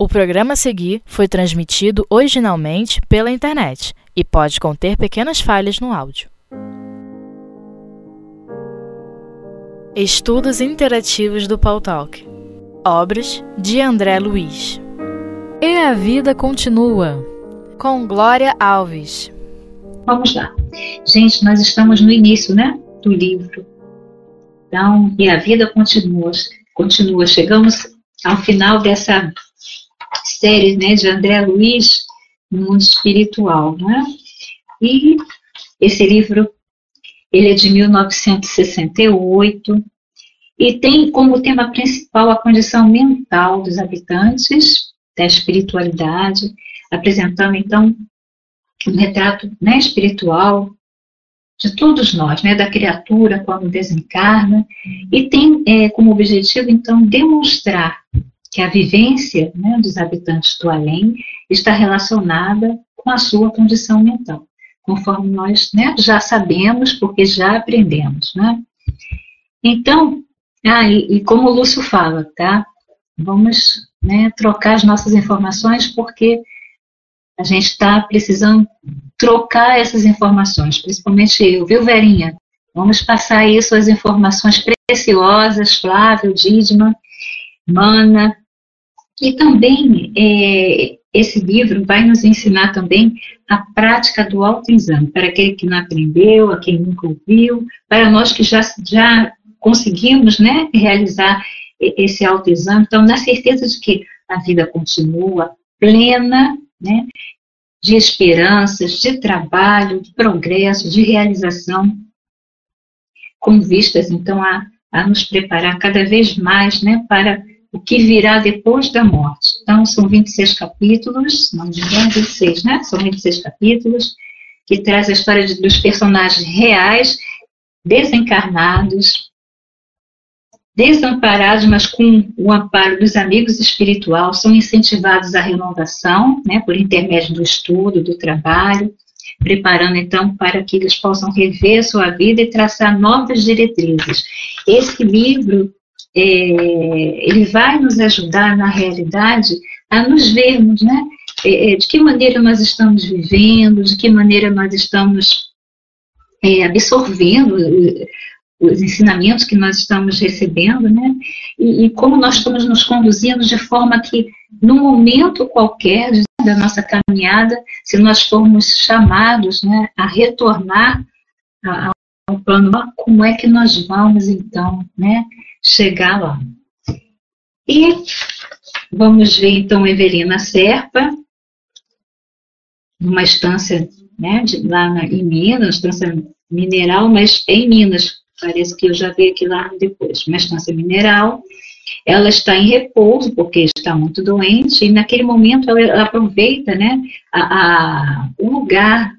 O programa a seguir foi transmitido originalmente pela internet e pode conter pequenas falhas no áudio. Estudos Interativos do Paul Talk. Obras de André Luiz. E a vida continua. Com Glória Alves. Vamos lá. Gente, nós estamos no início, né? Do livro. Então, e a vida continua. Continua. Chegamos ao final dessa série né, de André Luiz no mundo espiritual. Né? E esse livro ele é de 1968 e tem como tema principal a condição mental dos habitantes da espiritualidade, apresentando então um retrato né, espiritual de todos nós, né, da criatura quando desencarna, e tem é, como objetivo então demonstrar que a vivência né, dos habitantes do além está relacionada com a sua condição mental, conforme nós né, já sabemos, porque já aprendemos. Né? Então, ah, e, e, como o Lúcio fala, tá? Vamos né, trocar as nossas informações porque a gente está precisando trocar essas informações, principalmente eu, viu, Verinha? Vamos passar isso, as informações preciosas, Flávio, Didma, Mana. E também é, esse livro vai nos ensinar também a prática do autoexame, para aquele que não aprendeu, a quem nunca ouviu, para nós que já, já conseguimos né, realizar esse autoexame. Então, na certeza de que a vida continua plena, né, de esperanças, de trabalho, de progresso, de realização, com vistas, então, a, a nos preparar cada vez mais né, para o que virá depois da morte. Então, são 26 capítulos, não engano, 26, né? São 26 capítulos, que traz a história de, dos personagens reais, desencarnados, desamparados, mas com o amparo dos amigos espirituais, são incentivados à renovação, né, por intermédio do estudo, do trabalho, preparando então para que eles possam rever sua vida e traçar novas diretrizes. Esse livro ele vai nos ajudar, na realidade, a nos vermos, né? É, é, de que maneira nós estamos vivendo, de que maneira nós estamos é, absorvendo os ensinamentos que nós estamos recebendo, né? E, e, como nós estamos nos conduzindo de forma que, num momento qualquer da nossa caminhada, se nós formos chamados né, a retornar ao plano, como é que nós vamos, então, né? Chegar lá. E vamos ver então Evelina Serpa, numa estância né, de, lá na, em Minas, estância mineral, mas em Minas, parece que eu já vi aqui lá depois, uma estância mineral. Ela está em repouso porque está muito doente e naquele momento ela, ela aproveita né, a, a, o lugar,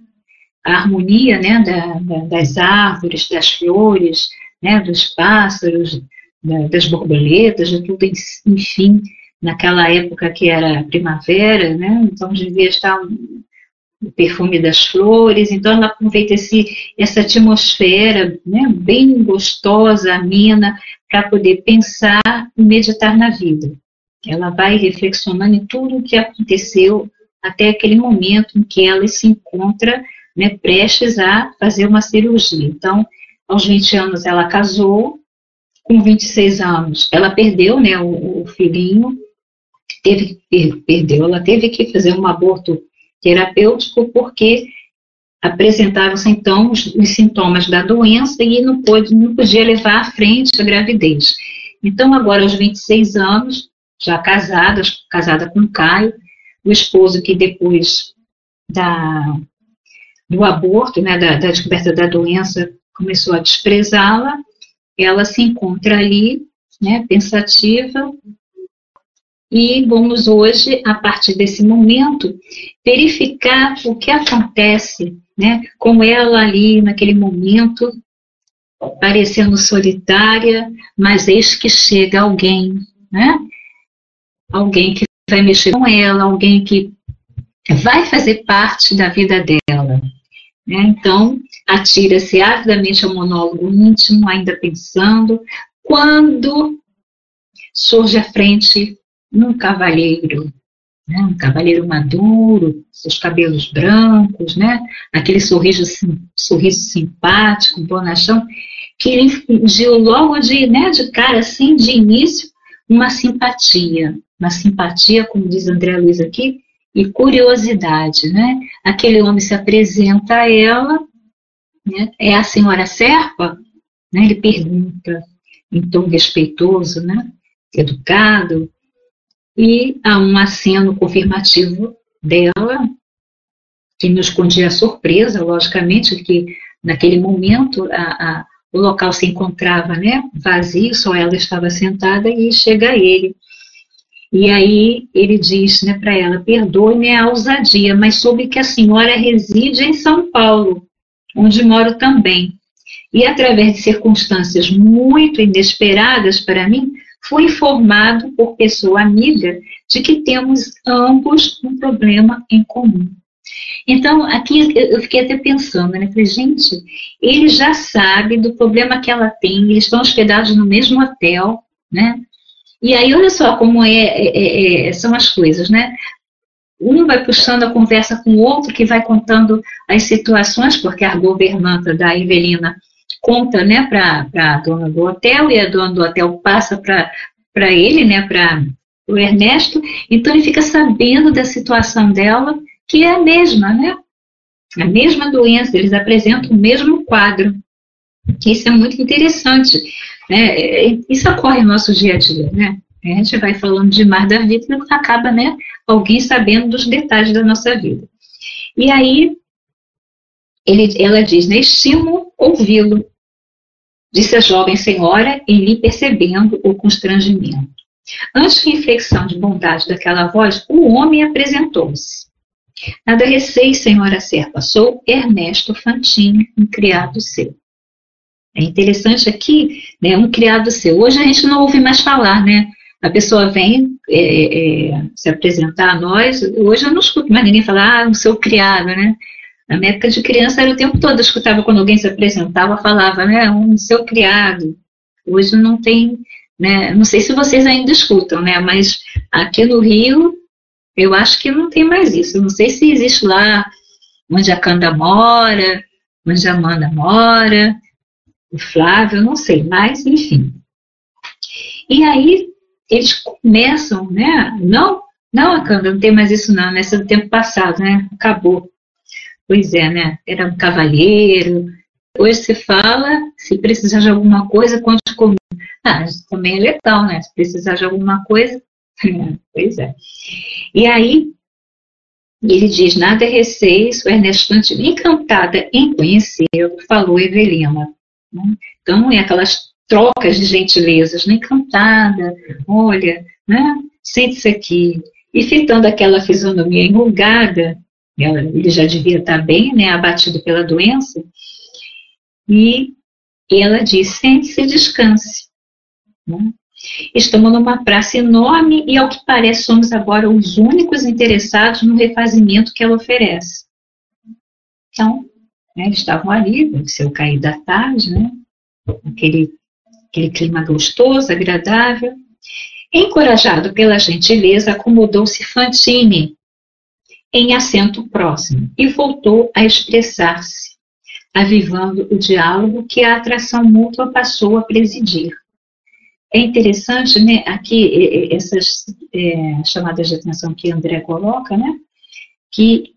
a harmonia né, da, da, das árvores, das flores, né, dos pássaros, das borboletas, de tudo, enfim, naquela época que era primavera, né? Então devia estar um, o perfume das flores, então ela aproveita esse, essa atmosfera né, bem gostosa, amena, para poder pensar e meditar na vida. Ela vai reflexionando em tudo o que aconteceu até aquele momento em que ela se encontra né, prestes a fazer uma cirurgia. Então, aos 20 anos ela casou, com 26 anos, ela perdeu né, o, o filhinho, teve, perdeu, ela teve que fazer um aborto terapêutico porque apresentavam-se então os, os, sintomas da doença e não, pôde, não podia levar à frente a gravidez. Então, agora aos 26 anos, já casada, casada com Caio, o esposo que depois da, do aborto, né, da, da descoberta da doença, começou a desprezá-la, ela se encontra ali, né, pensativa, e vamos hoje, a partir desse momento, verificar o que acontece né, com ela ali naquele momento, parecendo solitária, mas eis que chega alguém, né? Alguém que vai mexer com ela, alguém que vai fazer parte da vida dela. Né? Então, atira-se avidamente ao monólogo íntimo, ainda pensando, quando surge à frente um cavalheiro, né, um cavaleiro maduro, seus cabelos brancos, né, aquele sorriso, sorriso simpático, bonachão, que ele infundiu logo de, né, de cara, assim, de início, uma simpatia, uma simpatia, como diz André Luiz aqui, e curiosidade, né? Aquele homem se apresenta a ela, né? é a senhora Serpa? Né? Ele pergunta em tom respeitoso, né? educado, e há um aceno confirmativo dela, que nos escondia a surpresa, logicamente, que naquele momento a, a, o local se encontrava né, vazio, só ela estava sentada e chega ele. E aí ele diz né, para ela: perdoe-me a ousadia, mas soube que a senhora reside em São Paulo, onde moro também. E através de circunstâncias muito inesperadas para mim, fui informado por pessoa amiga de que temos ambos um problema em comum. Então, aqui eu fiquei até pensando, né? Falei, gente, ele já sabe do problema que ela tem, eles estão hospedados no mesmo hotel, né? E aí, olha só como é, é, é, é, são as coisas, né? Um vai puxando a conversa com o outro, que vai contando as situações, porque a governanta da Evelina conta né, para a dona do hotel, e a dona do hotel passa para ele, né, para o Ernesto, então ele fica sabendo da situação dela, que é a mesma, né? A mesma doença, eles apresentam o mesmo quadro. Isso é muito interessante. Né? Isso ocorre no nosso dia a dia, né? A gente vai falando demais da vida e acaba, né, alguém sabendo dos detalhes da nossa vida. E aí, ele, ela diz, né, estimo ouvi-lo, disse a jovem senhora, em lhe percebendo o constrangimento. Antes que a inflexão de bondade daquela voz, o homem apresentou-se. Nada receio, senhora Serpa, sou Ernesto Fantini, um criado seu. É interessante aqui, né, um criado seu. Hoje a gente não ouve mais falar, né? A pessoa vem é, é, se apresentar a nós. Hoje eu não escuto mais ninguém falar, ah, o seu criado, né? Na minha época de criança era o tempo todo, eu escutava quando alguém se apresentava, falava, né, um seu criado. Hoje não tem, né, não sei se vocês ainda escutam, né, mas aqui no Rio, eu acho que não tem mais isso. Não sei se existe lá onde a Canda mora, onde a Amanda mora, o Flávio, não sei, mas enfim. E aí eles começam, né? Não, não, Akanda, não tem mais isso não, nessa do tempo passado, né? Acabou. Pois é, né? Era um cavalheiro. Hoje se fala, se precisar de alguma coisa, conte comigo. Ah, também é legal, né? Se precisar de alguma coisa, pois é. E aí, ele diz, nada é receio, Ernesto encantada em conhecê-lo, falou Evelina. Né? Então, é aquelas trocas de gentilezas, né? encantada, olha, né? sente-se aqui. E fitando aquela fisionomia enrugada, ele já devia estar bem, né, abatido pela doença, e ela diz, sente-se e descanse. Né? Estamos numa praça enorme e, ao que parece, somos agora os únicos interessados no refazimento que ela oferece. Então, né, eles estavam ali, deve ser o cair da tarde, né? Aquele, aquele clima gostoso, agradável. Encorajado pela gentileza, acomodou-se Fantine em assento próximo e voltou a expressar-se, avivando o diálogo que a atração mútua passou a presidir. É interessante, né, aqui, essas é, chamadas de atenção que André coloca, né, que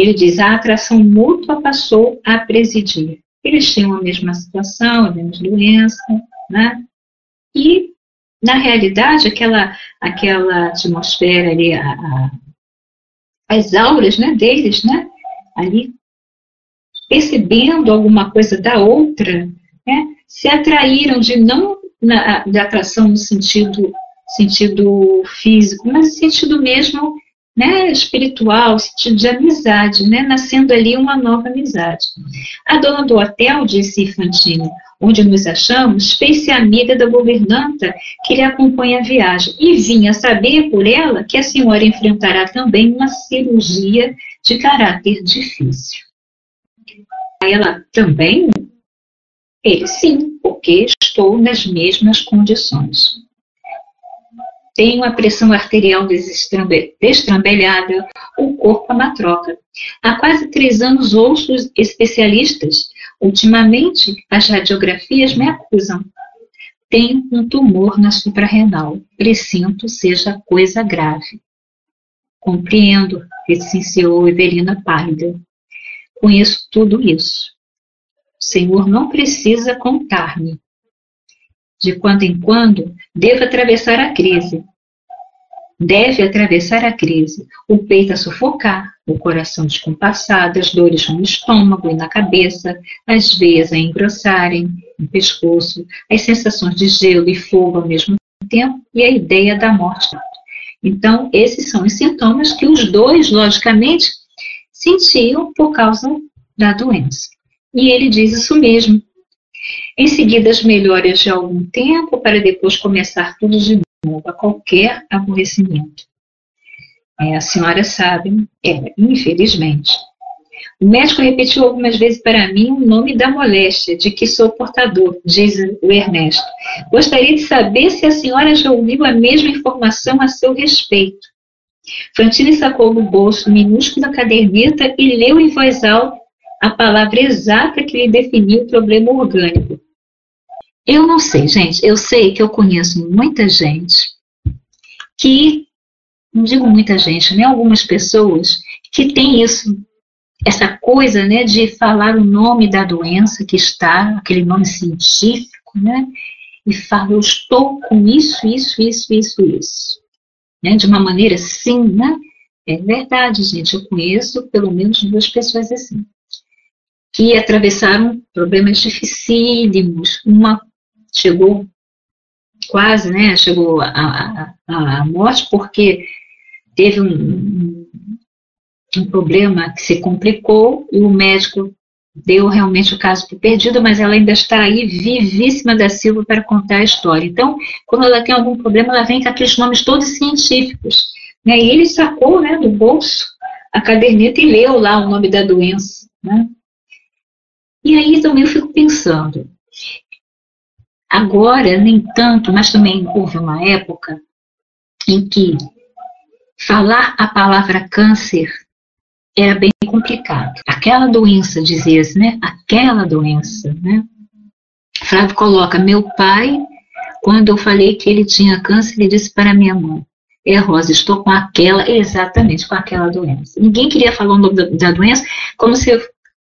ele diz, a atração mútua passou a presidir. Eles tinham a mesma situação, a mesma doença, né? E, na realidade, aquela, aquela atmosfera ali, a, a, as auras né, deles, né? Ali, percebendo alguma coisa da outra, né? Se atraíram de não na, de atração no sentido, sentido físico, mas no sentido mesmo né, espiritual, sentido de amizade, né, nascendo ali uma nova amizade. A dona do hotel, disse Fantine, onde nos achamos, fez-se amiga da governanta que lhe acompanha a viagem e vinha saber por ela que a senhora enfrentará também uma cirurgia de caráter difícil. Ela também? Ele, sim, porque estou nas mesmas condições. Tenho a pressão arterial destrambelhada, o corpo a matroca. Há quase três anos ouço especialistas. Ultimamente, as radiografias me acusam. Tenho um tumor na suprarrenal. Presinto seja coisa grave. Compreendo, recenseou Evelina pálida. Conheço tudo isso. O Senhor não precisa contar-me. De quando em quando, devo atravessar a crise. Deve atravessar a crise. O peito a sufocar, o coração descompassado, as dores no estômago e na cabeça, as veias a engrossarem no pescoço, as sensações de gelo e fogo ao mesmo tempo e a ideia da morte. Então, esses são os sintomas que os dois, logicamente, sentiam por causa da doença. E ele diz isso mesmo. Em seguida, as melhoras de algum tempo, para depois começar tudo de novo, a qualquer aborrecimento. É, a senhora sabe, é, infelizmente. O médico repetiu algumas vezes para mim o nome da moléstia de que sou portador, diz o Ernesto. Gostaria de saber se a senhora já ouviu a mesma informação a seu respeito. Frantini sacou do bolso minúscula caderneta e leu em voz alta a palavra exata que lhe definiu o problema orgânico. Eu não sei, gente. Eu sei que eu conheço muita gente que, não digo muita gente, né? Algumas pessoas que tem isso, essa coisa, né, de falar o nome da doença que está, aquele nome científico, né? E fala, eu estou com isso, isso, isso, isso, isso. Né, de uma maneira assim, né? É verdade, gente. Eu conheço pelo menos duas pessoas assim que atravessaram problemas dificílimos. Uma chegou quase, né, chegou à morte porque teve um, um problema que se complicou e o médico deu realmente o caso por perdido, mas ela ainda está aí vivíssima da Silva para contar a história. Então, quando ela tem algum problema, ela vem com aqueles nomes todos científicos. Né? E ele sacou né, do bolso a caderneta e leu lá o nome da doença. Né? E aí também eu fico pensando, agora nem tanto, mas também houve uma época em que falar a palavra câncer era bem complicado. Aquela doença, dizia-se, né? Aquela doença, né? Flávio coloca, meu pai, quando eu falei que ele tinha câncer, ele disse para minha mãe, é Rosa, estou com aquela, exatamente com aquela doença. Ninguém queria falar o nome da, da doença, como se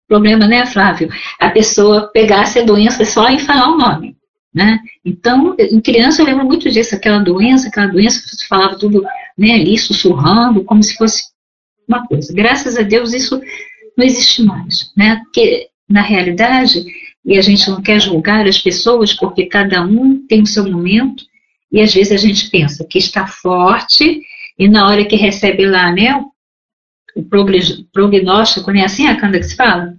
problema, né, Flávio? A pessoa pegasse a doença só em falar o nome, né? Então, em criança eu lembro muito disso, aquela doença, aquela doença, você falava tudo, né, ali sussurrando, como se fosse uma coisa. Graças a Deus isso não existe mais, né? Porque, na realidade, e a gente não quer julgar as pessoas, porque cada um tem o seu momento, e às vezes a gente pensa que está forte, e na hora que recebe lá, né, o prognóstico, né? Assim a Canda que se fala?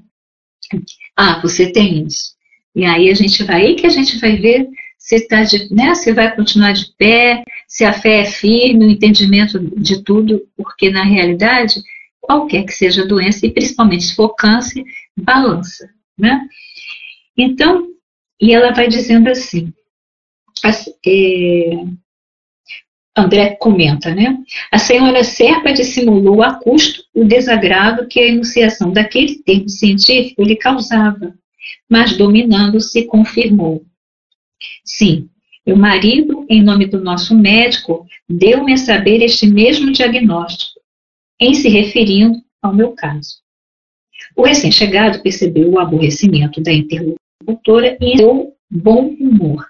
Ah, você tem isso. E aí a gente vai, aí que a gente vai ver se, tá de, né, se vai continuar de pé, se a fé é firme, o entendimento de tudo, porque na realidade, qualquer que seja a doença, e principalmente se for câncer, balança, né? Então, e ela vai dizendo assim, é, André comenta, né? A senhora Serpa dissimulou a custo o desagrado que a enunciação daquele termo científico lhe causava, mas dominando-se confirmou. Sim, meu marido, em nome do nosso médico, deu-me a saber este mesmo diagnóstico, em se referindo ao meu caso. O recém-chegado percebeu o aborrecimento da interlocutora e deu bom humor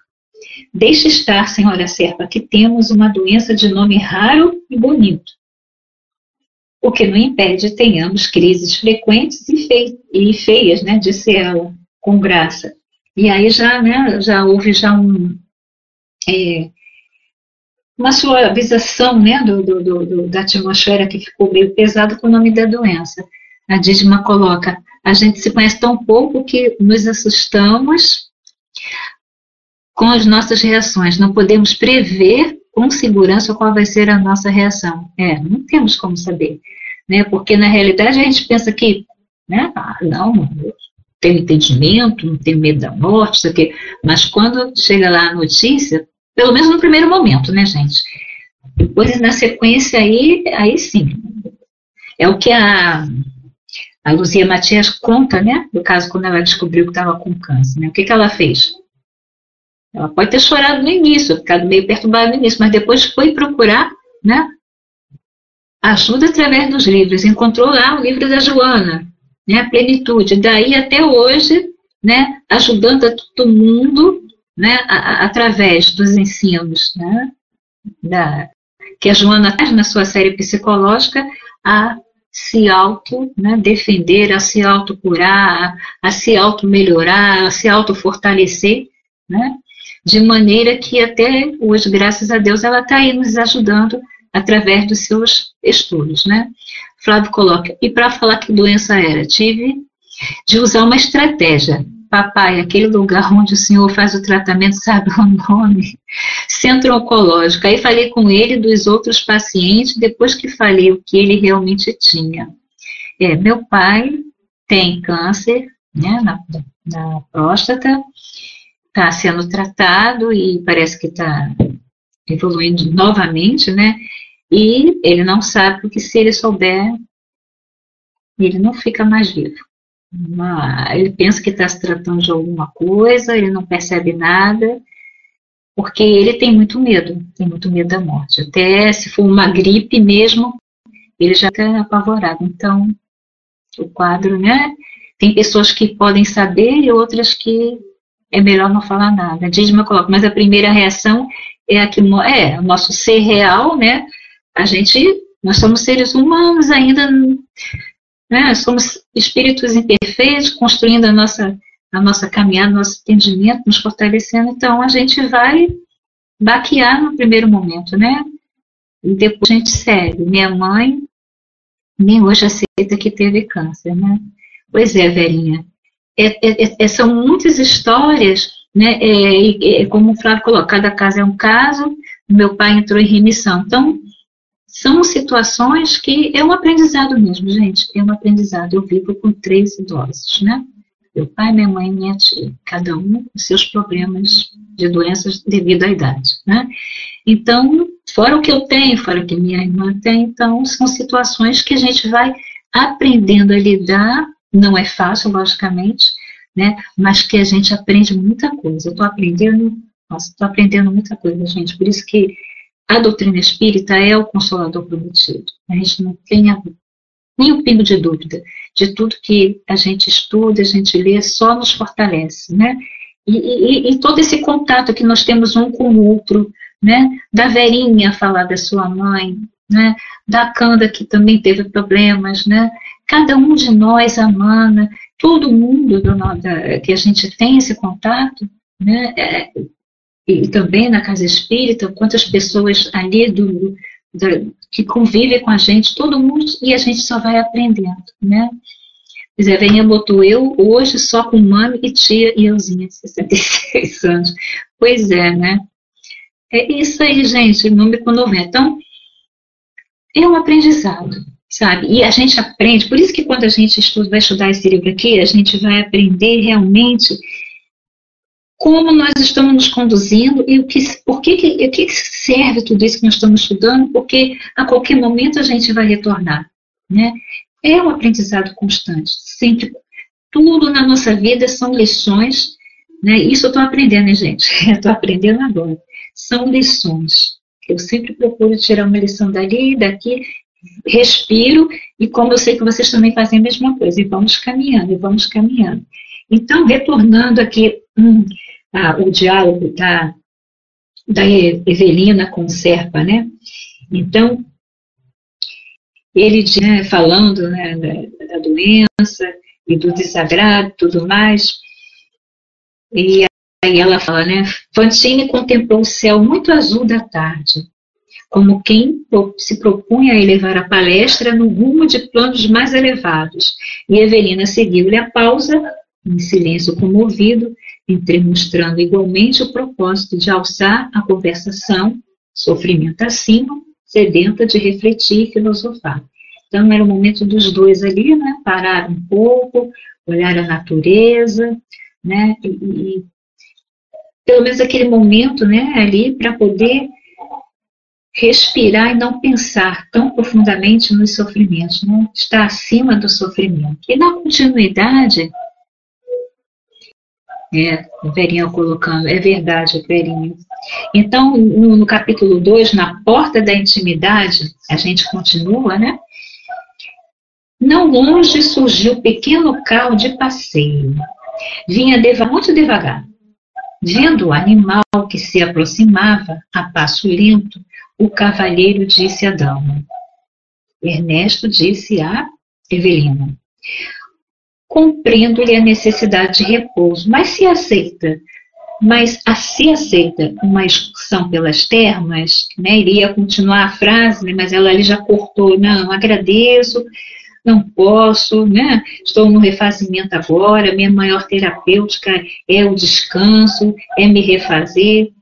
Deixe estar, senhora Serpa, que temos uma doença de nome raro e bonito. O que não impede tenhamos crises frequentes e, fei feias, né, disse ela, com graça. E aí já, né, já houve já um, é, uma suavização né, do, do, do, da atmosfera que ficou meio pesada com o nome da doença. A Dídima coloca, a gente se conhece tão pouco que nos assustamos com as nossas reações. Não podemos prever com segurança qual vai ser a nossa reação. É, não temos como saber. Né? Porque na realidade a gente pensa que, né, ah, não, eu tenho entendimento, não tenho medo da morte, isso aqui. Mas quando chega lá a notícia, pelo menos no primeiro momento, né, gente? Depois, na sequência, aí, aí sim. É o que a, a Luzia Matias conta, né? Do caso quando ela descobriu que estava com câncer. Né? O que, que ela fez? Ela pode ter chorado no início, ficado meio perturbada no início, mas depois foi procurar, né? Ajuda através dos livros. Encontrou lá o livro da Joana, né? A plenitude. Daí até hoje, né? Ajudando a todo mundo, né? A, a, através dos ensinos, né? Da, que a Joana traz na sua série psicológica a se auto né, defender, a se auto curar, a, a se auto melhorar, a se auto fortalecer, né? De maneira que até hoje, graças a Deus, ela está aí nos ajudando através dos seus estudos, né? Flávio coloca, e para falar que doença era, tive de usar uma estratégia papai, aquele lugar onde o senhor faz o tratamento, sabe o nome? Centro oncológico. Aí falei com ele dos outros pacientes, depois que falei o que ele realmente tinha. É, meu pai tem câncer né, na, na próstata, está sendo tratado e parece que está evoluindo novamente, né? E ele não sabe porque se ele souber, ele não fica mais vivo uma, ele pensa que está se tratando de alguma coisa, ele não percebe nada, porque ele tem muito medo, tem muito medo da morte. Até se for uma gripe mesmo, ele já está apavorado. Então, o quadro, né? Tem pessoas que podem saber e outras que é melhor não falar nada. Dízima coloca, mas a primeira reação é a que é o nosso ser real, né? A gente, nós somos seres humanos ainda né? Somos espíritos imperfeitos, construindo a nossa, a nossa caminhada, nosso entendimento, nos fortalecendo. Então, a gente vai baquear no primeiro momento, né? E depois a gente segue. Minha mãe nem hoje aceita que teve câncer, né? Pois é, Verinha. É, é, é, são muitas histórias, né? É, é, como o Flávio colocou, cada caso é um caso. Meu pai entrou em remissão. Então, são situações que é um aprendizado mesmo, gente, é um aprendizado. Eu vivo com três idosos, né? Meu pai, minha mãe e minha tia, cada um com seus problemas de doenças devido à idade, né? Então, fora o que eu tenho, fora o que minha irmã tem, então são situações que a gente vai aprendendo a lidar, não é fácil, logicamente, né? Mas que a gente aprende muita coisa. Eu estou aprendendo, nossa, estou aprendendo muita coisa, gente. Por isso que a doutrina espírita é o consolador prometido. A gente não tem nem um pingo de dúvida de tudo que a gente estuda, a gente lê, só nos fortalece, né? E, e, e, todo esse contato que nós temos um com o outro, né? Da Verinha falar da sua mãe, né? Da Canda que também teve problemas, né? Cada um de nós, a Mana, todo mundo do, da, que a gente tem esse contato, né? É, e também na casa espírita, quantas pessoas ali do, do, que convivem com a gente, todo mundo, e a gente só vai aprendendo, né? Zé Venha botou eu hoje só com mãe e tia e euzinha, 66 anos. Pois é, né? É isso aí, gente, número com 90. Então, é um aprendizado, sabe? E a gente aprende, por isso que quando a gente estuda, vai estudar esse livro aqui, a gente vai aprender realmente como nós estamos nos conduzindo e o que, por que, que, que serve tudo isso que nós estamos estudando, porque a qualquer momento a gente vai retornar. Né? É um aprendizado constante, sempre. Tudo na nossa vida são lições, né? isso eu estou aprendendo, hein, gente? Estou aprendendo agora. São lições. Eu sempre procuro tirar uma lição dali daqui, respiro, e como eu sei que vocês também fazem a mesma coisa, e vamos caminhando, e vamos caminhando. Então, retornando aqui, hum, a, o diálogo da, da Evelina com Serpa, né? Então, ele né, falando né, da, da, doença e do desagrado tudo mais, e aí ela fala, né? Fantine contemplou o céu muito azul da tarde, como quem se propunha a elevar a palestra no rumo de planos mais elevados, e Evelina seguiu-lhe a pausa, em silêncio comovido, entremostrando igualmente o propósito de alçar a conversação, sofrimento acima, sedenta de refletir e filosofar. Então, era o momento dos dois ali, né? Parar um pouco, olhar a natureza, né? E, e pelo menos aquele momento, né? Ali para poder respirar e não pensar tão profundamente nos sofrimentos, não estar acima do sofrimento. E na continuidade, é, o Verinho colocando, é verdade, Verinho. Então, no, no capítulo 2, na porta da intimidade, a gente continua, né? Não longe surgiu pequeno carro de passeio. Vinha deva muito devagar. Vendo o animal que se aproximava a passo lento, o cavalheiro disse a dama. Ernesto disse a Evelina: Compreendo-lhe a necessidade de repouso, mas se aceita, mas se aceita uma excursão pelas termas, né, iria continuar a frase, mas ela ali já cortou, não, agradeço, não posso, né? Estou no refazimento agora, minha maior terapêutica é o descanso, é me refazer.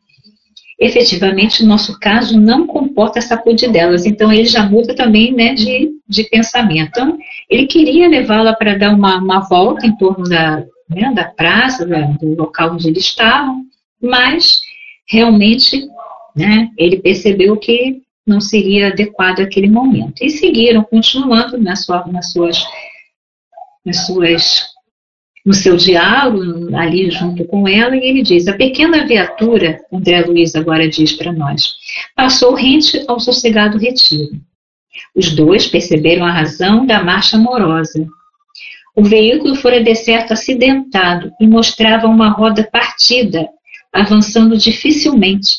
Efetivamente, o nosso caso não comporta essa sacudir delas, então ele já muda também né, de, de pensamento. Então, ele queria levá-la para dar uma, uma volta em torno da, né, da praça, da, do local onde eles estavam, mas realmente né, ele percebeu que não seria adequado aquele momento. E seguiram, continuando nas, sua, nas suas, nas suas, no seu diálogo, ali junto com ela, e ele diz: A pequena viatura, André Luiz agora diz para nós, passou rente ao sossegado retiro. Os dois perceberam a razão da marcha amorosa. O veículo fora de certo acidentado e mostrava uma roda partida, avançando dificilmente.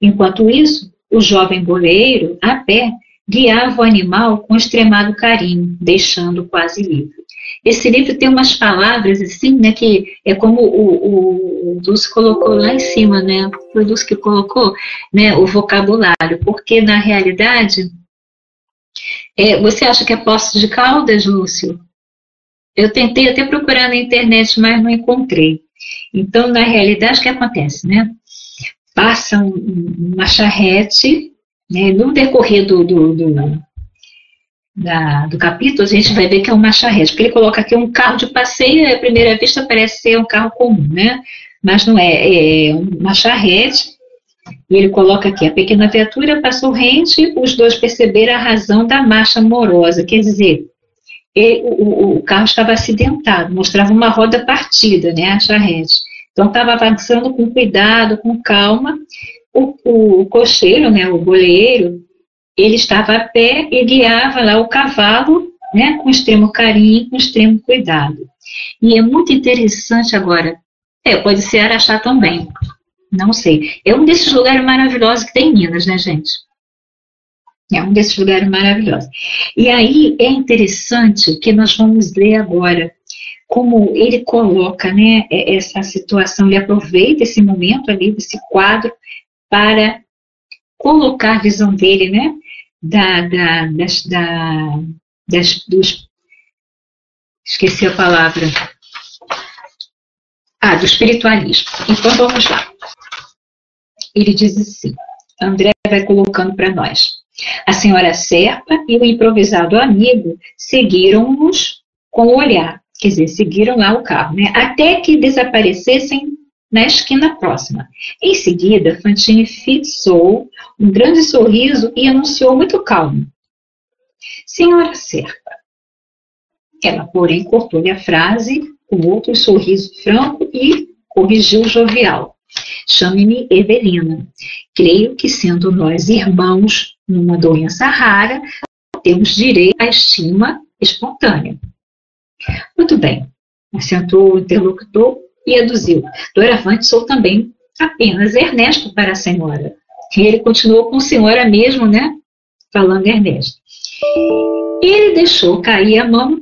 Enquanto isso, o jovem boleiro, a pé, guiava o animal com extremado carinho, deixando quase livre. Esse livro tem umas palavras assim, né, que é como o, o, Dulce colocou lá em cima, né, o Dulce que colocou, né, o vocabulário, porque na realidade, é, você acha que é Poço de Caldas, Lúcio? Eu tentei até procurar na internet, mas não encontrei. Então, na realidade, o que acontece, né? passa uma charrete, né, no decorrer do, do, do, da, do capítulo, a gente vai ver que é uma charrete, porque ele coloca aqui um carro de passeio, à primeira vista parece ser um carro comum, né? Mas não é, é uma charrete, e ele coloca aqui, a pequena viatura passou rente, os dois perceberam a razão da marcha amorosa, quer dizer, ele, o, o, carro estava acidentado, mostrava uma roda partida, né, a charrete. Então, estava avançando com cuidado, com calma. O, o, o cocheiro, né, o boleiro, ele estava a pé e guiava lá o cavalo, né, com extremo carinho, com extremo cuidado. E é muito interessante agora, é, pode ser Araxá também, não sei. É um desses lugares maravilhosos que tem em Minas, né, gente? É um desses lugares maravilhosos. E aí é interessante que nós vamos ler agora como ele coloca né, essa situação, ele aproveita esse momento ali, desse quadro, para colocar a visão dele, né, da, da, das, da, das, dos, esqueci a palavra, ah, do espiritualismo. Então vamos lá. Ele diz assim, André vai colocando para nós. A senhora Serpa e o improvisado amigo seguiram-nos com o olhar, quer dizer, seguiram lá o carro, né? Até que desaparecessem na esquina próxima. Em seguida, Fantine fixou um grande sorriso e anunciou muito calmo: Senhora Serpa. Ela, porém, cortou-lhe a frase com outro sorriso franco e corrigiu jovial. Chame-me Evelina. Creio que, sendo nós irmãos numa doença rara, temos direito à estima espontânea. Muito bem, assentou o interlocutor e aduziu. Doravante sou também apenas Ernesto para a senhora. E ele continuou com a senhora mesmo, né? Falando Ernesto. Ele deixou cair a mão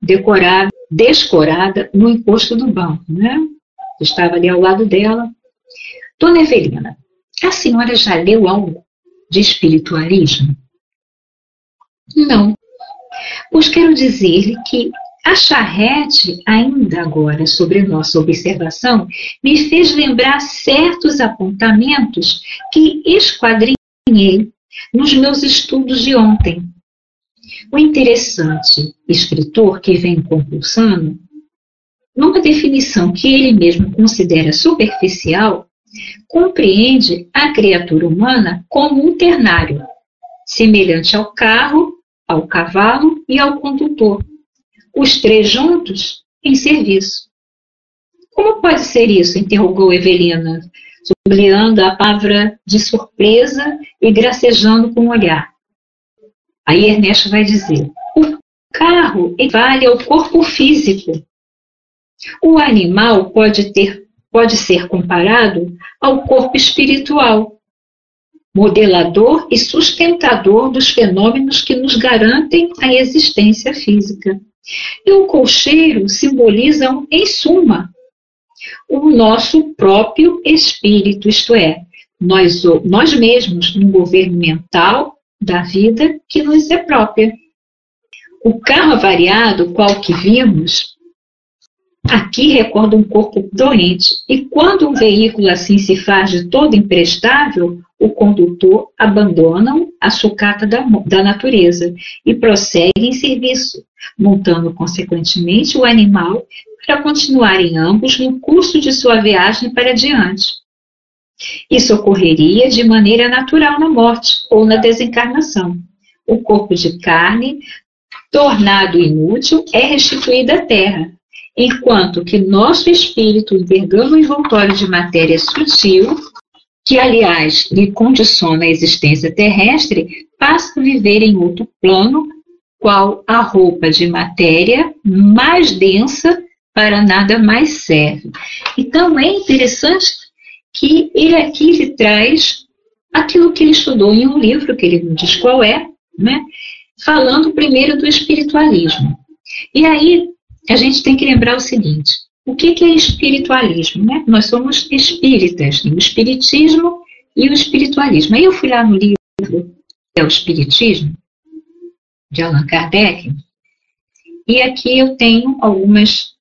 decorada, descorada no encosto do banco, né? Estava ali ao lado dela. Dona Evelina, a senhora já leu algo de espiritualismo? Não, Pois quero dizer-lhe que a charrete, ainda agora sobre nossa observação, me fez lembrar certos apontamentos que esquadrinhei nos meus estudos de ontem. O interessante escritor que vem compulsando, numa definição que ele mesmo considera superficial, compreende a criatura humana como um ternário, semelhante ao carro, ao cavalo e ao condutor, os três juntos em serviço. Como pode ser isso? interrogou Evelina, sublinhando a palavra de surpresa e gracejando com o olhar. Aí Ernesto vai dizer: o carro equivale ao corpo físico. O animal pode, ter, pode ser comparado ao corpo espiritual, modelador e sustentador dos fenômenos que nos garantem a existência física. E o colcheiro simboliza, em suma, o nosso próprio espírito, isto é, nós, nós mesmos, um governo mental da vida que nos é própria. O carro avariado, qual que vimos, aqui recorda um corpo doente, e quando um veículo assim se faz de todo imprestável, o condutor abandona a sucata da, da natureza e prossegue em serviço, montando consequentemente o animal para continuarem ambos no curso de sua viagem para diante. Isso ocorreria de maneira natural na morte ou na desencarnação. O corpo de carne, tornado inútil, é restituído à terra, enquanto que nosso espírito, envergando o envoltório de matéria sutil, que aliás lhe condiciona a existência terrestre, passa a viver em outro plano, qual a roupa de matéria mais densa para nada mais serve. Então é interessante que ele aqui lhe traz aquilo que ele estudou em um livro, que ele não diz qual é, né? falando primeiro do espiritualismo. E aí a gente tem que lembrar o seguinte: o que, que é espiritualismo? Né? Nós somos espíritas, o espiritismo e o espiritualismo. Aí eu fui lá no livro é o Espiritismo, de Allan Kardec, e aqui eu tenho algumas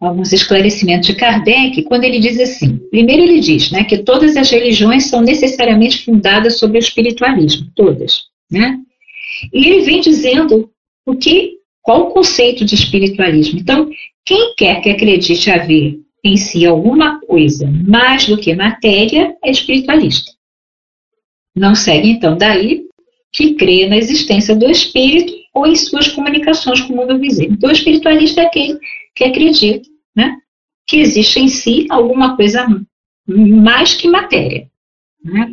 alguns esclarecimentos de Kardec, quando ele diz assim: primeiro, ele diz né, que todas as religiões são necessariamente fundadas sobre o espiritualismo, todas. Né? E ele vem dizendo o que, qual o conceito de espiritualismo. Então, quem quer que acredite haver em si alguma coisa mais do que matéria é espiritualista. Não segue, então, daí que crê na existência do espírito ou em suas comunicações com o mundo visível. Então, o espiritualista é aquele que acredita né, que existe em si alguma coisa mais que matéria. Né?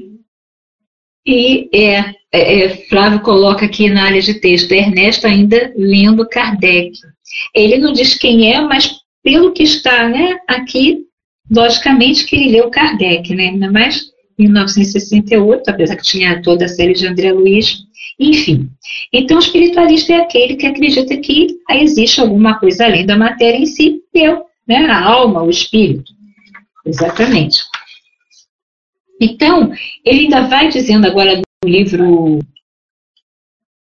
E é, é, é, Flávio coloca aqui na área de texto, Ernesto ainda lendo Kardec. Ele não diz quem é, mas pelo que está né, aqui, logicamente que ele leu Kardec, né, mais em 1968, apesar que tinha toda a série de André Luiz, enfim. Então, o espiritualista é aquele que acredita que existe alguma coisa além da matéria em si, eu né? a alma, o espírito. Exatamente. Então, ele ainda vai dizendo agora no livro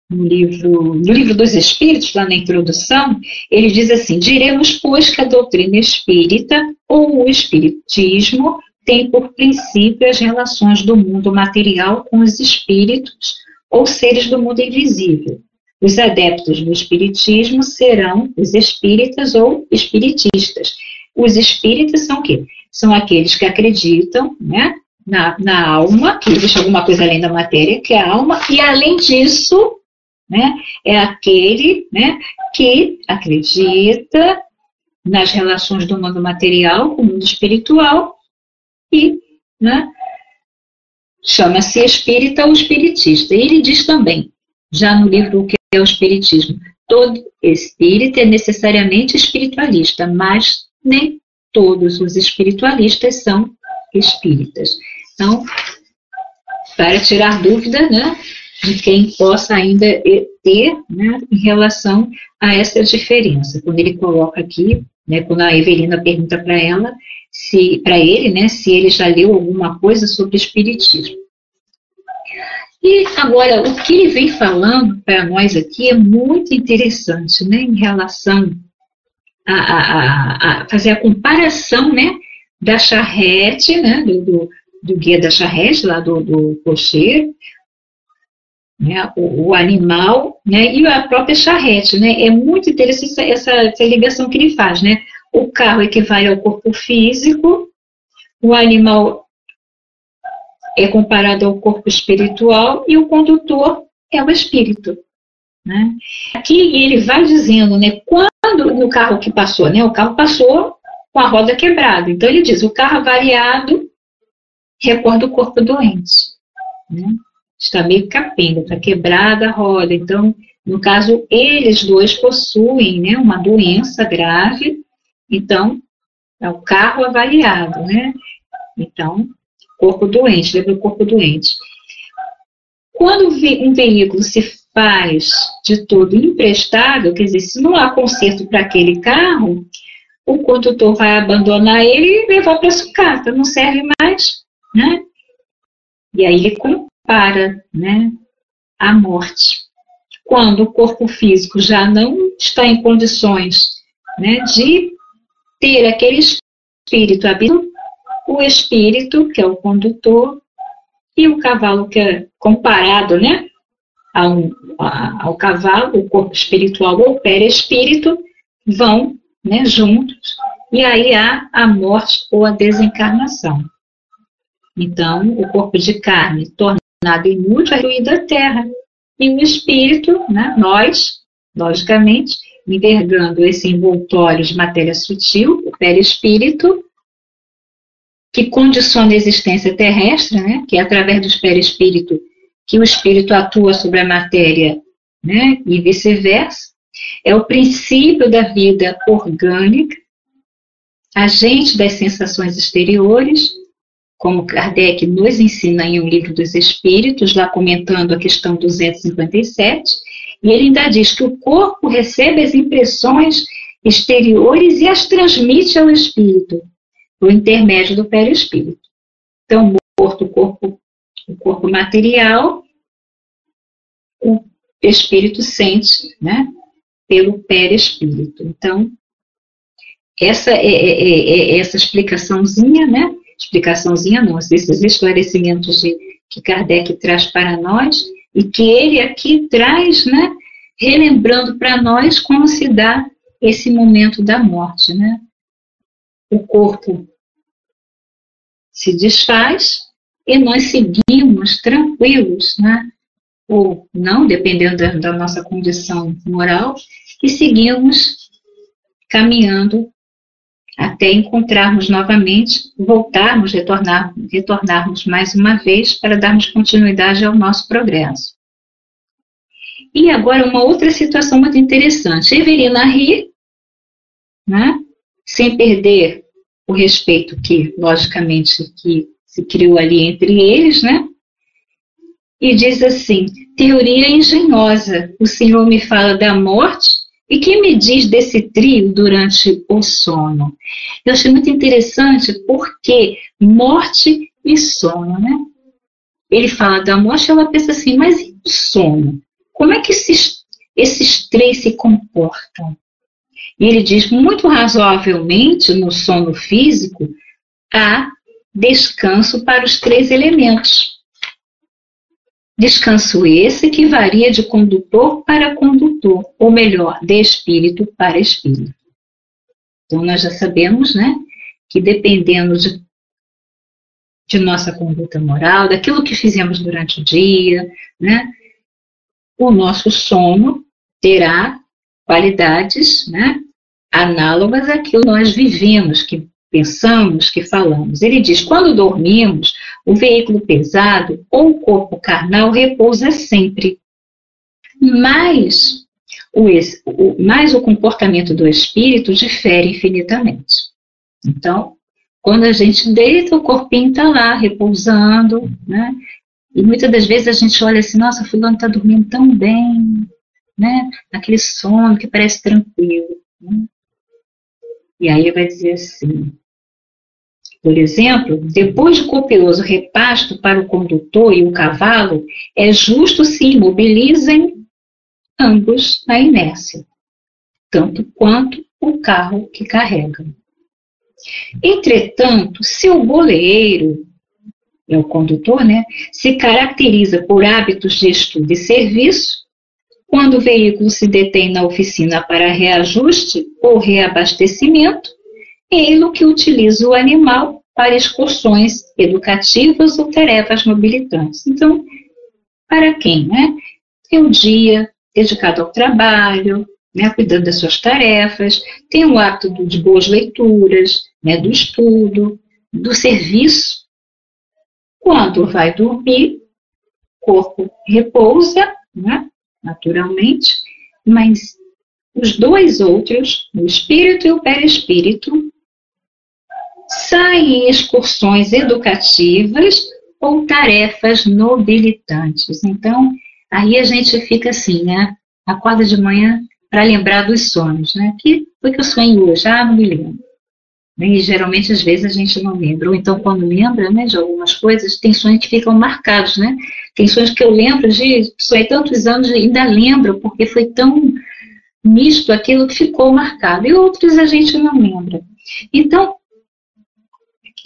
no livro, no livro dos Espíritos, lá na introdução, ele diz assim: diremos, pois, que a doutrina espírita ou o espiritismo tem por princípio as relações do mundo material com os espíritos ou seres do mundo invisível. Os adeptos do espiritismo serão os espíritas ou espiritistas. Os espíritas são o quê? São aqueles que acreditam, né, na, na alma, que existe alguma coisa além da matéria, que é a alma, e além disso, né, é aquele, né, que acredita nas relações do mundo material com o mundo espiritual e, né, chama-se espírita ou espiritista. E ele diz também, já no livro O que é o Espiritismo. Todo espírita é necessariamente espiritualista, mas nem todos os espiritualistas são espíritas. Então, para tirar dúvida né, de quem possa ainda ter né, em relação a essa diferença. Quando ele coloca aqui, né, quando a Evelina pergunta para ela, se para ele, né, se ele já leu alguma coisa sobre espiritismo. E agora, o que ele vem falando para nós aqui é muito interessante, né, em relação a, a, a fazer a comparação, né, da charrete, né, do, do, do guia da charrete, lá do, do cocheiro, né, o, o, animal, né, e a própria charrete, né, é muito interessante essa, essa ligação que ele faz, né, o carro equivale ao corpo físico, o animal é comparado ao corpo espiritual e o condutor é o espírito. Né? Aqui ele vai dizendo, né, quando o carro que passou, né, o carro passou com a roda quebrada. Então ele diz, o carro variado recorda o corpo doente. Né? Está meio capenga, está quebrada a roda. Então, no caso, eles dois possuem né, uma doença grave, então é o carro avaliado, né? Então, corpo doente, lembra o corpo doente. Quando um veículo se faz de todo emprestado, quer dizer, se não há conserto para aquele carro, o condutor vai abandonar ele e levar para a sucata, não serve mais, né? E aí ele compara, né, a morte. Quando o corpo físico já não está em condições, né, de ter aquele espírito habitado, o espírito, que é o condutor, e o cavalo, que é comparado né, ao, ao cavalo, o corpo espiritual ou perispírito, vão né, juntos, e aí há a morte ou a desencarnação. Então, o corpo de carne tornado inútil é da terra, e o espírito, né, nós, logicamente, envergando esse envoltório de matéria sutil, o perispírito, que condiciona a existência terrestre, né, que é através do perispírito que o espírito atua sobre a matéria, né, e vice-versa, é o princípio da vida orgânica, agente das sensações exteriores, como Kardec nos ensina em um livro dos Espíritos, lá comentando a questão 257, e ele ainda diz que o corpo recebe as impressões exteriores e as transmite ao espírito, por intermédio do perispírito. Então, morto o corpo, o corpo material, o espírito sente, né, pelo perispírito. Então, essa é, é, é, é essa explicaçãozinha, né, explicaçãozinha não, esses esclarecimentos de, que Kardec traz para nós, e que ele aqui traz, né, relembrando para nós como se dá esse momento da morte, né? O corpo se desfaz e nós seguimos tranquilos, né? Ou não, dependendo da, da nossa condição moral, e seguimos caminhando até encontrarmos novamente, voltarmos, retornar, retornarmos mais uma vez para darmos continuidade ao nosso progresso. E agora uma outra situação muito interessante. Evelina ri, né, sem perder o respeito que, logicamente, que se criou ali entre eles, né? E diz assim: teoria engenhosa. O Senhor me fala da morte e que me diz desse trio durante o sono? Eu achei muito interessante porque morte e sono, né? Ele fala da morte, ela pensa assim, mas e o sono? Como é que esses, esses três se comportam? E ele diz, muito razoavelmente, no sono físico, há descanso para os três elementos. Descanso esse que varia de condutor para condutor, ou melhor, de espírito para espírito. Então, nós já sabemos, né, que dependendo de, de nossa conduta moral, daquilo que fizemos durante o dia, né, o nosso sono terá qualidades, né, análogas àquilo que nós vivemos, que pensamos, que falamos. Ele diz: quando dormimos, o veículo pesado ou o corpo carnal repousa sempre. Mas o, o, mas o comportamento do espírito difere infinitamente. Então, quando a gente deita, o corpinho está lá, repousando, né? E muitas das vezes a gente olha assim, nossa, fulano está dormindo tão bem, né? Aquele sono que parece tranquilo. Né? E aí vai dizer assim, por exemplo, depois de copioso repasto para o condutor e o cavalo, é justo se imobilizem ambos na inércia, tanto quanto o carro que carregam. Entretanto, se o boleiro, é o condutor, né, se caracteriza por hábitos de estudo e serviço, quando o veículo se detém na oficina para reajuste ou reabastecimento, ele que utiliza o animal para excursões educativas ou tarefas mobilitantes. Então, para quem, né? Tem o dia dedicado ao trabalho, né, cuidando das suas tarefas, tem o hábito de boas leituras, né, do estudo, do serviço. Quando vai dormir, o corpo repousa, né, naturalmente, mas os dois outros, o espírito e o perispírito, saem em excursões educativas ou tarefas nobilitantes. Então, aí a gente fica assim, né? Acorda de manhã para lembrar dos sonhos, né? Que foi que eu sonhei hoje? Ah, não me lembro. E geralmente, às vezes, a gente não lembra. Ou então, quando lembra né, de algumas coisas, tem sonhos que ficam marcados, né? Tem sonhos que eu lembro de sonhei tantos anos e ainda lembro, porque foi tão misto aquilo que ficou marcado. E outros a gente não lembra. Então,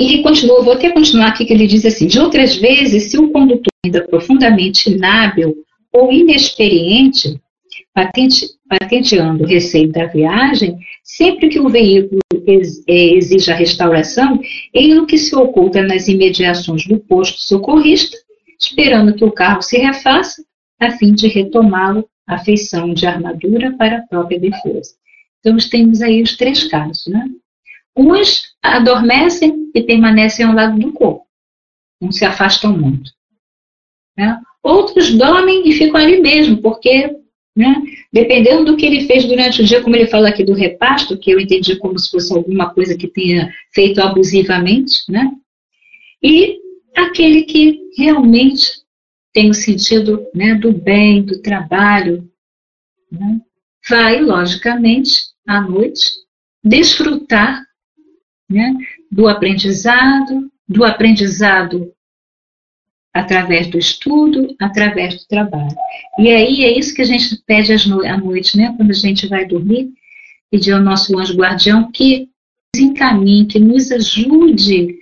ele continua, vou até continuar aqui, que ele diz assim: de outras vezes, se o condutor ainda profundamente inábil ou inexperiente, patente, patenteando o receio da viagem, sempre que o veículo é, exige a restauração, ele que se oculta nas imediações do posto socorrista, esperando que o carro se refaça, a fim de retomá-lo à feição de armadura para a própria defesa. Então, temos aí os três casos, né? Uns adormecem e permanecem ao lado do corpo, não se afastam muito. Né? Outros dormem e ficam ali mesmo, porque, né, dependendo do que ele fez durante o dia, como ele fala aqui do repasto, que eu entendi como se fosse alguma coisa que tenha feito abusivamente, né? e aquele que realmente tem o sentido né, do bem, do trabalho, né? vai, logicamente, à noite, desfrutar né, do aprendizado, do aprendizado através do estudo, através do trabalho. E aí é isso que a gente pede à noite, né, quando a gente vai dormir, pedir ao nosso anjo guardião que nos encaminhe, que nos ajude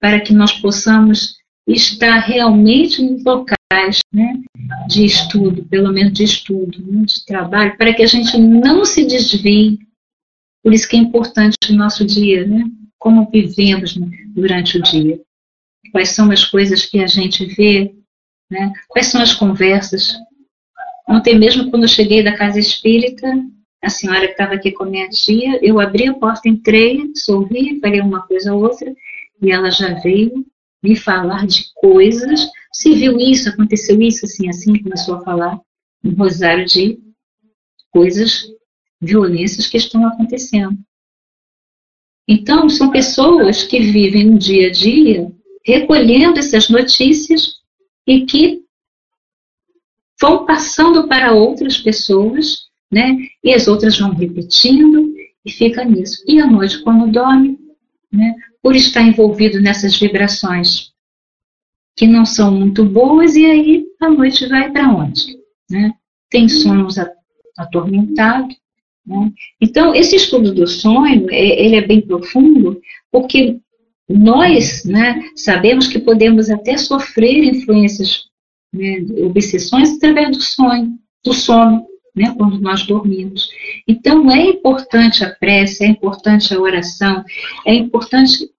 para que nós possamos estar realmente nos locais né, de estudo, pelo menos de estudo, né, de trabalho, para que a gente não se desvie por isso que é importante o nosso dia, né? Como vivemos né, durante o dia. Quais são as coisas que a gente vê, né? Quais são as conversas. Ontem mesmo, quando eu cheguei da casa espírita, a senhora que estava aqui com a minha tia, eu abri a porta, entrei, sorri, falei uma coisa ou outra, e ela já veio me falar de coisas. Se viu isso, aconteceu isso, assim, assim, começou a falar um rosário de coisas violências que estão acontecendo. Então, são pessoas que vivem no dia a dia recolhendo essas notícias e que vão passando para outras pessoas, né? E as outras vão repetindo e fica nisso. E à noite, quando dorme, né? Por estar envolvido nessas vibrações que não são muito boas, e aí a noite vai para onde? Né? Tem sonhos atormentados, né? Então, esse estudo do sonho, é, ele é bem profundo, porque nós né, sabemos que podemos até sofrer influências, né, obsessões através do sonho, do sono, né, quando nós dormimos. Então, é importante a prece, é importante a oração, é importante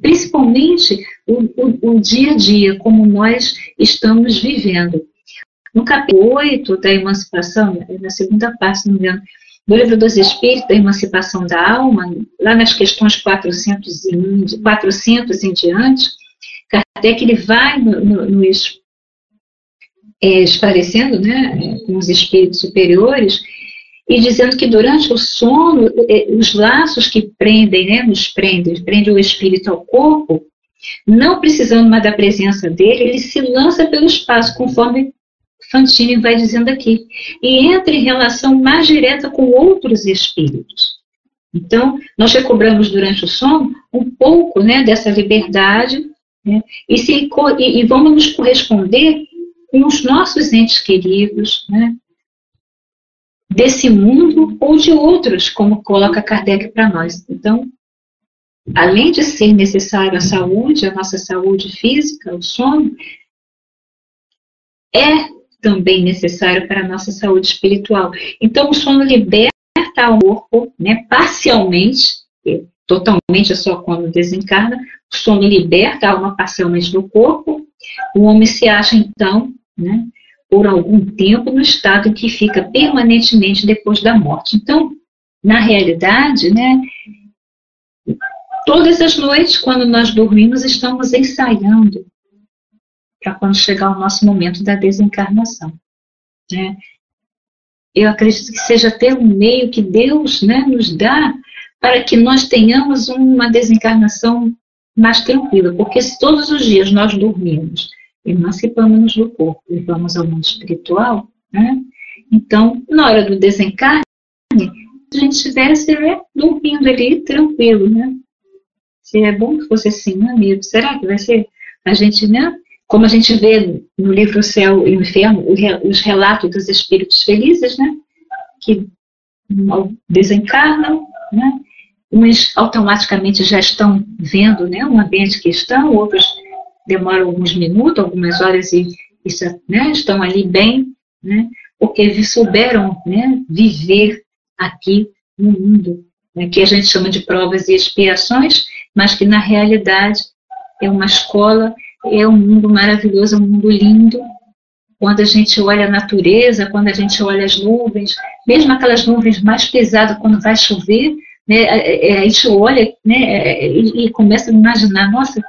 principalmente o, o, o dia a dia, como nós estamos vivendo. No capítulo 8 da emancipação, na segunda parte, não me engano, do Livro dos Espíritos, da Emancipação da Alma, lá nas questões 400, e, 400 em diante, Kardec ele vai no, no, nos é, esclarecendo né, com os espíritos superiores e dizendo que durante o sono, é, os laços que prendem, né, nos prendem, prendem o espírito ao corpo, não precisando mais da presença dele, ele se lança pelo espaço, conforme Fantini vai dizendo aqui, e entra em relação mais direta com outros espíritos. Então, nós recobramos durante o sono um pouco né, dessa liberdade né, e, se, e, e, vamos nos corresponder com os nossos entes queridos, né, desse mundo ou de outros, como coloca Kardec para nós. Então, além de ser necessário a saúde, a nossa saúde física, o sono, é também necessário para a nossa saúde espiritual. Então, o sono liberta o corpo, né, parcialmente, totalmente é só quando desencarna, o sono liberta a alma parcialmente do corpo, o homem se acha então, né, por algum tempo no estado que fica permanentemente depois da morte. Então, na realidade, né, todas as noites, quando nós dormimos, estamos ensaiando para quando chegar o nosso momento da desencarnação. Né? Eu acredito que seja até um meio que Deus né, nos dá para que nós tenhamos uma desencarnação mais tranquila, porque se todos os dias nós dormimos, emancipamos-nos do corpo e vamos ao mundo espiritual, né? então, na hora do desencarne, a gente estivesse né, dormindo ali tranquilo, né? Se é bom que fosse assim, né, amigo? Será que vai ser a gente, né? Como a gente vê no livro Céu e o Inferno, os relatos dos espíritos felizes, né? Que desencarnam, né? Uns automaticamente já estão vendo né, um ambiente que estão, outros demoram alguns minutos, algumas horas e, né, estão ali bem, né, porque souberam né, viver aqui no mundo, né, que a gente chama de provas e expiações, mas que na realidade é uma escola, é um mundo maravilhoso, é um mundo lindo. Quando a gente olha a natureza, quando a gente olha as nuvens, mesmo aquelas nuvens mais pesadas quando vai chover, né, a gente olha né, e, e começa a imaginar, nossa,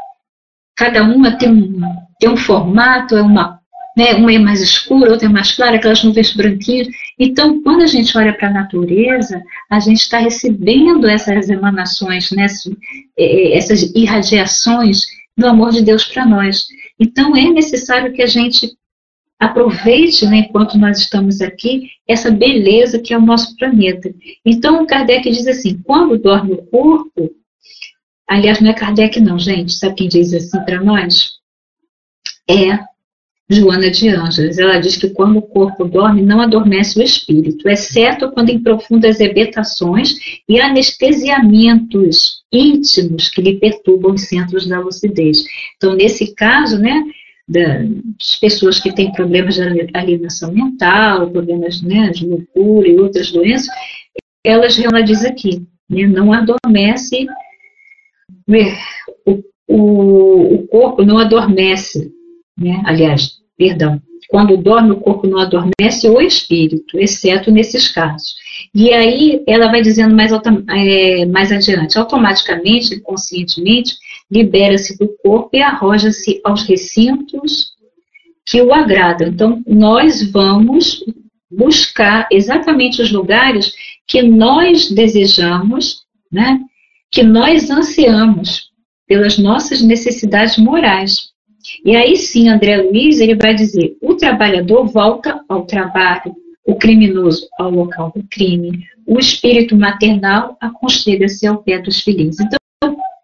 cada uma tem um, tem um formato, é uma, né, uma é mais escura, outra é mais clara, aquelas nuvens branquinhas. Então, quando a gente olha para a natureza, a gente está recebendo essas emanações, né, é, essas irradiações do amor de Deus para nós. Então, é necessário que a gente aproveite, né, enquanto nós estamos aqui, essa beleza que é o nosso planeta. Então, Kardec diz assim: quando dorme o corpo, aliás, não é Kardec, não, gente, sabe quem diz assim para nós? É Joana de Ângeles. Ela diz que quando o corpo dorme, não adormece o espírito, exceto quando em profundas hebetações e anestesiamentos íntimos que lhe perturbam os centros da lucidez. Então, nesse caso, né, das pessoas que têm problemas de alienação mental, problemas né, de loucura e outras doenças, elas, ela diz aqui, né, não adormece, né, o, o, o corpo não adormece, né, aliás, perdão, quando dorme o corpo não adormece o espírito, exceto nesses casos. E aí ela vai dizendo mais, é, mais adiante, automaticamente, conscientemente, libera-se do corpo e arroja-se aos recintos que o agradam. Então, nós vamos buscar exatamente os lugares que nós desejamos, né, que nós ansiamos pelas nossas necessidades morais. E aí sim, André Luiz, ele vai dizer, o trabalhador volta ao trabalho, o criminoso ao local do crime, o espírito maternal aconchega-se ao pé dos filhinhos. Então,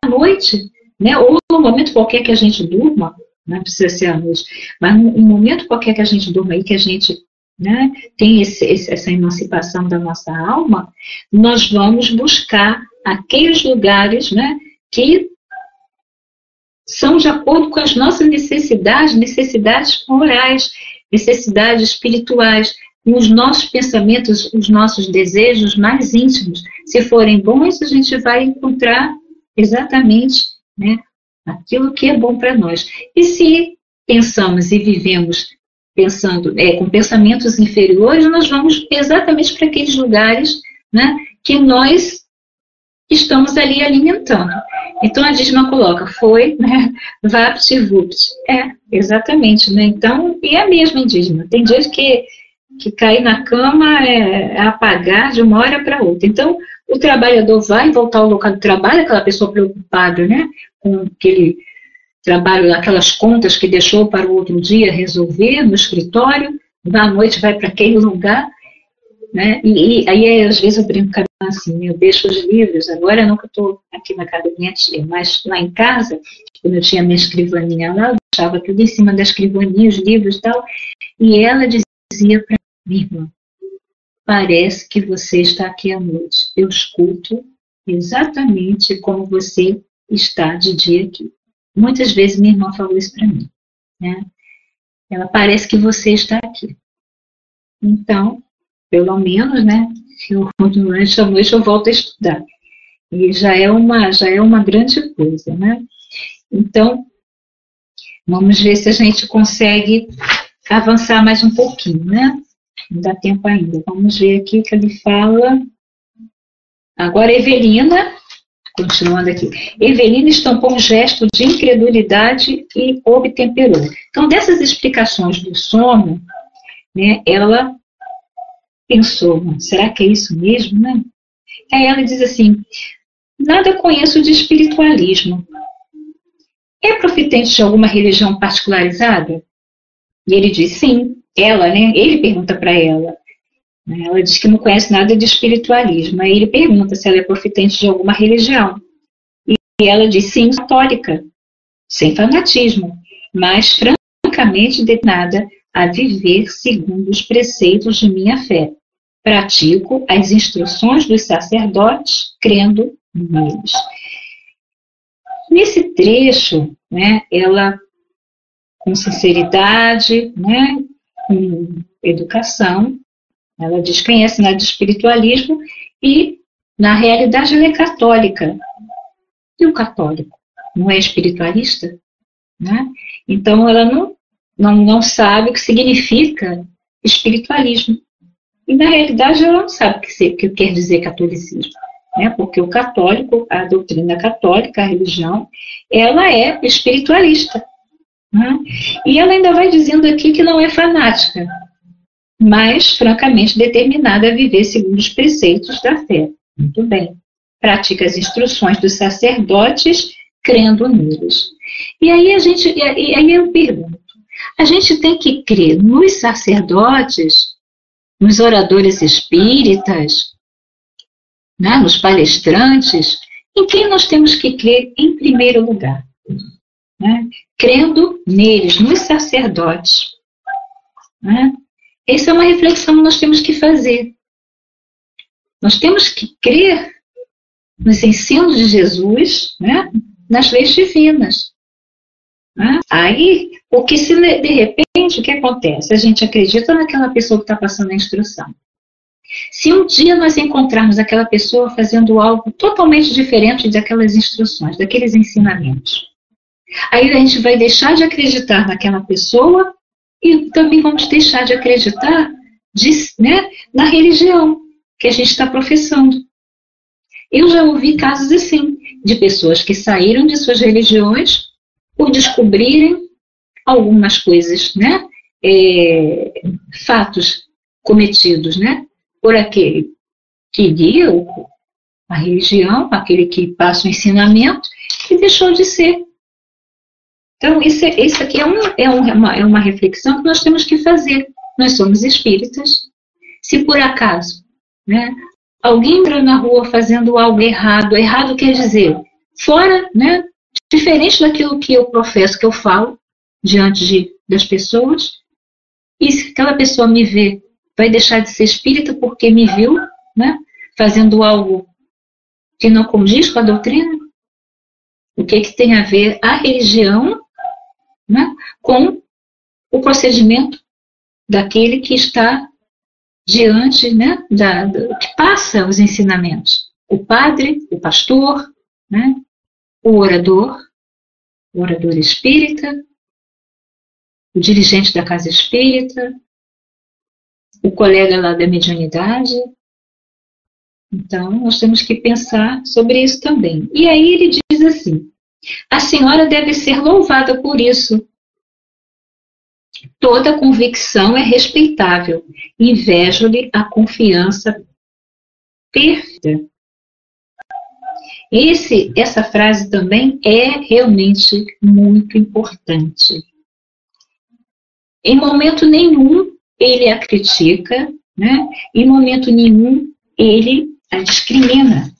à noite, né? Ou no momento qualquer que a gente durma, não precisa ser à noite, mas no momento qualquer que a gente durma e que a gente né, tem esse, essa emancipação da nossa alma, nós vamos buscar aqueles lugares né, que são de acordo com as nossas necessidades, necessidades morais, necessidades espirituais, com os nossos pensamentos, os nossos desejos mais íntimos. Se forem bons, a gente vai encontrar exatamente né? aquilo que é bom para nós. E se pensamos e vivemos pensando é, com pensamentos inferiores, nós vamos exatamente para aqueles lugares né, que nós estamos ali alimentando. Então a Disma coloca, foi, né, vapt-vupt. É, exatamente, né? Então, e é mesmo indígena. Tem dias que, que cair na cama é, é apagar de uma hora para outra. Então, o trabalhador vai voltar ao local de trabalho, aquela pessoa preocupada, né, com aquele trabalho, aquelas contas que deixou para o outro dia resolver no escritório, da noite vai para aquele lugar, né, e, e, aí às vezes eu brinco assim, eu deixo os livros, agora eu estou aqui na tia, mas lá em casa, quando eu tinha minha escrivaninha lá, eu deixava tudo em cima da escrivaninha, os livros e tal, e ela dizia para mim, irmã, parece que você está aqui à noite. Eu escuto exatamente como você está de dia aqui. Muitas vezes minha irmã falou isso para mim. Né? Ela parece que você está aqui. Então, pelo menos, né? Eu, durante a noite eu volto a estudar. E já é uma, já é uma grande coisa, né? Então, vamos ver se a gente consegue avançar mais um pouquinho, né? Não dá tempo ainda. Vamos ver aqui que ele fala. Agora, Evelina, continuando aqui. Evelina estampou um gesto de incredulidade e obtemperou. Então, dessas explicações do sono, né, ela pensou, será que é isso mesmo, né? Aí ela diz assim, nada conheço de espiritualismo. É profitente de alguma religião particularizada? E ele diz, sim. Ela, né? Ele pergunta para ela. Ela diz que não conhece nada de espiritualismo. Aí ele pergunta se ela é profitente de alguma religião. E ela diz, sim, católica. Sem fanatismo. Mas francamente nada a viver segundo os preceitos de minha fé. Pratico as instruções dos sacerdotes, crendo neles. Nesse trecho, né, ela, com sinceridade, né, com educação, ela desconhece nada de espiritualismo e, na realidade, ela é católica. E o católico não é espiritualista? Né? Então, ela não, não, não sabe o que significa espiritualismo. E, na realidade, ela não sabe o que, que quer dizer catolicismo né? porque o católico, a doutrina católica, a religião, ela é espiritualista. Né? E ela ainda vai dizendo aqui que não é fanática, mas francamente determinada a viver segundo os preceitos da fé. Muito bem. Pratica as instruções dos sacerdotes, crendo neles. E aí a gente, e aí eu pergunto, a gente tem que crer nos sacerdotes, nos oradores espíritas, né, nos palestrantes, em quem nós temos que crer em primeiro lugar? Né? Crendo neles, nos sacerdotes. Né? Essa é uma reflexão que nós temos que fazer. Nós temos que crer nos ensinos de Jesus, né? nas leis divinas. Né? Aí, o que se de repente, o que acontece? A gente acredita naquela pessoa que está passando a instrução. Se um dia nós encontrarmos aquela pessoa fazendo algo totalmente diferente daquelas instruções, daqueles ensinamentos, aí a gente vai deixar de acreditar naquela pessoa e também vamos deixar de acreditar de, né, na religião que a gente está professando. Eu já ouvi casos assim, de pessoas que saíram de suas religiões por descobrirem algumas coisas, né, é, fatos cometidos, né, por aquele que guia a religião, aquele que passa o ensinamento, e deixou de ser. Então, isso, é, isso aqui é, um, é, uma, é uma reflexão que nós temos que fazer. Nós somos espíritas. Se por acaso né, alguém entra na rua fazendo algo errado, errado quer dizer fora, né, diferente daquilo que eu professo, que eu falo diante de, das pessoas, e se aquela pessoa me vê vai deixar de ser espírita porque me viu né, fazendo algo que não condiz com a doutrina? O que, que tem a ver a religião né, com o procedimento daquele que está diante, né, da, da, que passa os ensinamentos? O padre, o pastor, né, o orador, o orador espírita, o dirigente da casa espírita, o colega lá da mediunidade. Então, nós temos que pensar sobre isso também. E aí ele diz assim: a senhora deve ser louvada por isso. Toda convicção é respeitável. Invejo-lhe a confiança perfeita. Esse, essa frase também é realmente muito importante. Em momento nenhum ele a critica, né? em momento nenhum ele a discrimina.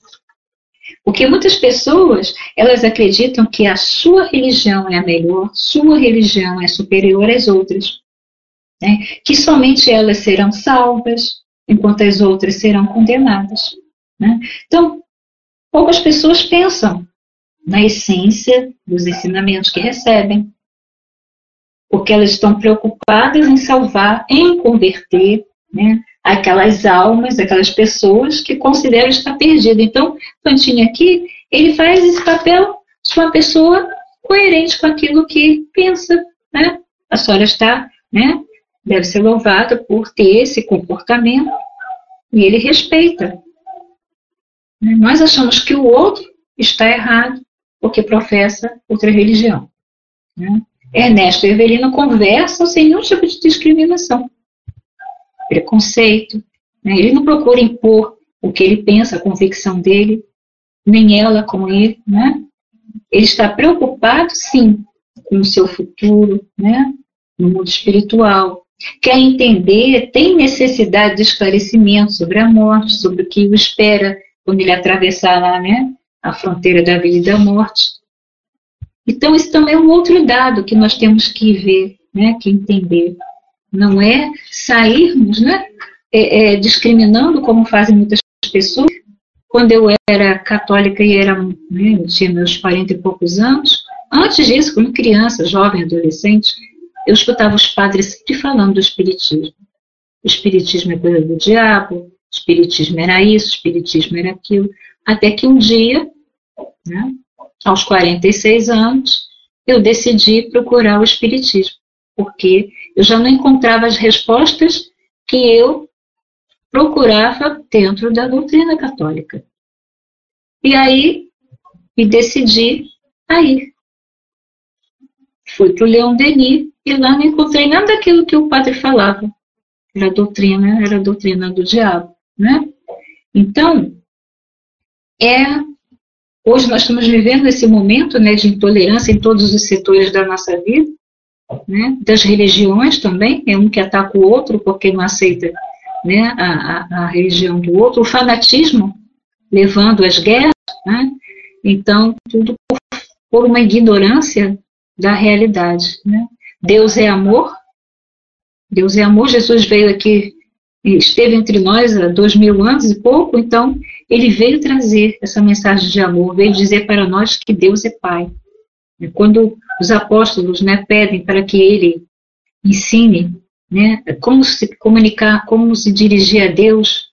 Porque muitas pessoas, elas acreditam que a sua religião é a melhor, sua religião é superior às outras. Né? Que somente elas serão salvas, enquanto as outras serão condenadas. Né? Então, poucas pessoas pensam na essência dos ensinamentos que recebem, porque elas estão preocupadas em salvar, em converter né, aquelas almas, aquelas pessoas que consideram estar perdidas. Então, Fantinha aqui, ele faz esse papel de uma pessoa coerente com aquilo que pensa, né? A senhora está, né? Deve ser louvada por ter esse comportamento e ele respeita. Nós achamos que o outro está errado porque professa outra religião. Né? Ernesto e Evelina conversam sem nenhum tipo de discriminação, preconceito. Né? Ele não procura impor o que ele pensa, a convicção dele, nem ela com ele. Né? Ele está preocupado, sim, com o seu futuro, né? no mundo espiritual. Quer entender, tem necessidade de esclarecimento sobre a morte, sobre o que o espera quando ele atravessar lá, né, a fronteira da vida e da morte. Então, isso também é um outro dado que nós temos que ver, né, que entender. Não é sairmos né, é, é, discriminando como fazem muitas pessoas. Quando eu era católica e era, né, tinha meus 40 e poucos anos, antes disso, como criança, jovem, adolescente, eu escutava os padres sempre falando do Espiritismo. O Espiritismo é coisa do diabo, Espiritismo era isso, Espiritismo era aquilo. Até que um dia, né, aos 46 anos, eu decidi procurar o Espiritismo, porque eu já não encontrava as respostas que eu procurava dentro da doutrina católica. E aí, me decidi a ir. Fui para o Leão Denis e lá não encontrei nada daquilo que o padre falava. Era doutrina, era doutrina do diabo, né? Então, é Hoje nós estamos vivendo esse momento né, de intolerância em todos os setores da nossa vida, né, das religiões também, é um que ataca o outro porque não aceita né, a, a, a religião do outro, o fanatismo levando às guerras, né, então tudo por, por, uma ignorância da realidade. Né. Deus é amor, Deus é amor, Jesus veio aqui esteve entre nós há dois mil anos e pouco, então ele veio trazer essa mensagem de amor, veio dizer para nós que Deus é Pai. Quando os apóstolos né, pedem para que ele ensine né, como se comunicar, como se dirigir a Deus,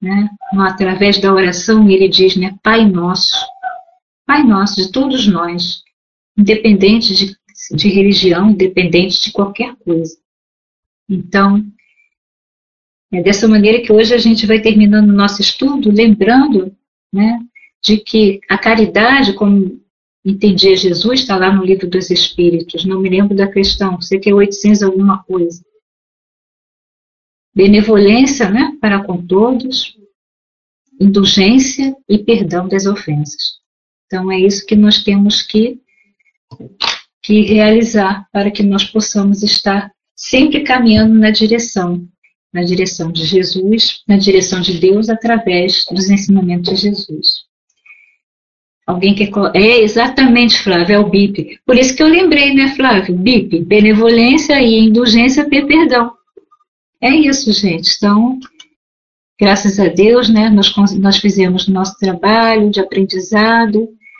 né, através da oração, ele diz, né, Pai nosso, Pai nosso de todos nós, independente de, de religião, independente de qualquer coisa. Então, é dessa maneira que hoje a gente vai terminando o nosso estudo, lembrando né, de que a caridade, como entendia Jesus, está lá no livro dos Espíritos, não me lembro da questão, sei que é 800 alguma coisa. Benevolência né, para com todos, indulgência e perdão das ofensas. Então é isso que nós temos que, que realizar para que nós possamos estar sempre caminhando na direção na direção de Jesus, na direção de Deus, através dos ensinamentos de Jesus. Alguém que é exatamente, Flávio, é o BIP. Por isso que eu lembrei, né, Flávio? BIP, benevolência e indulgência ter perdão. É isso, gente. Então, graças a Deus, né, nós, nós fizemos nosso trabalho de aprendizado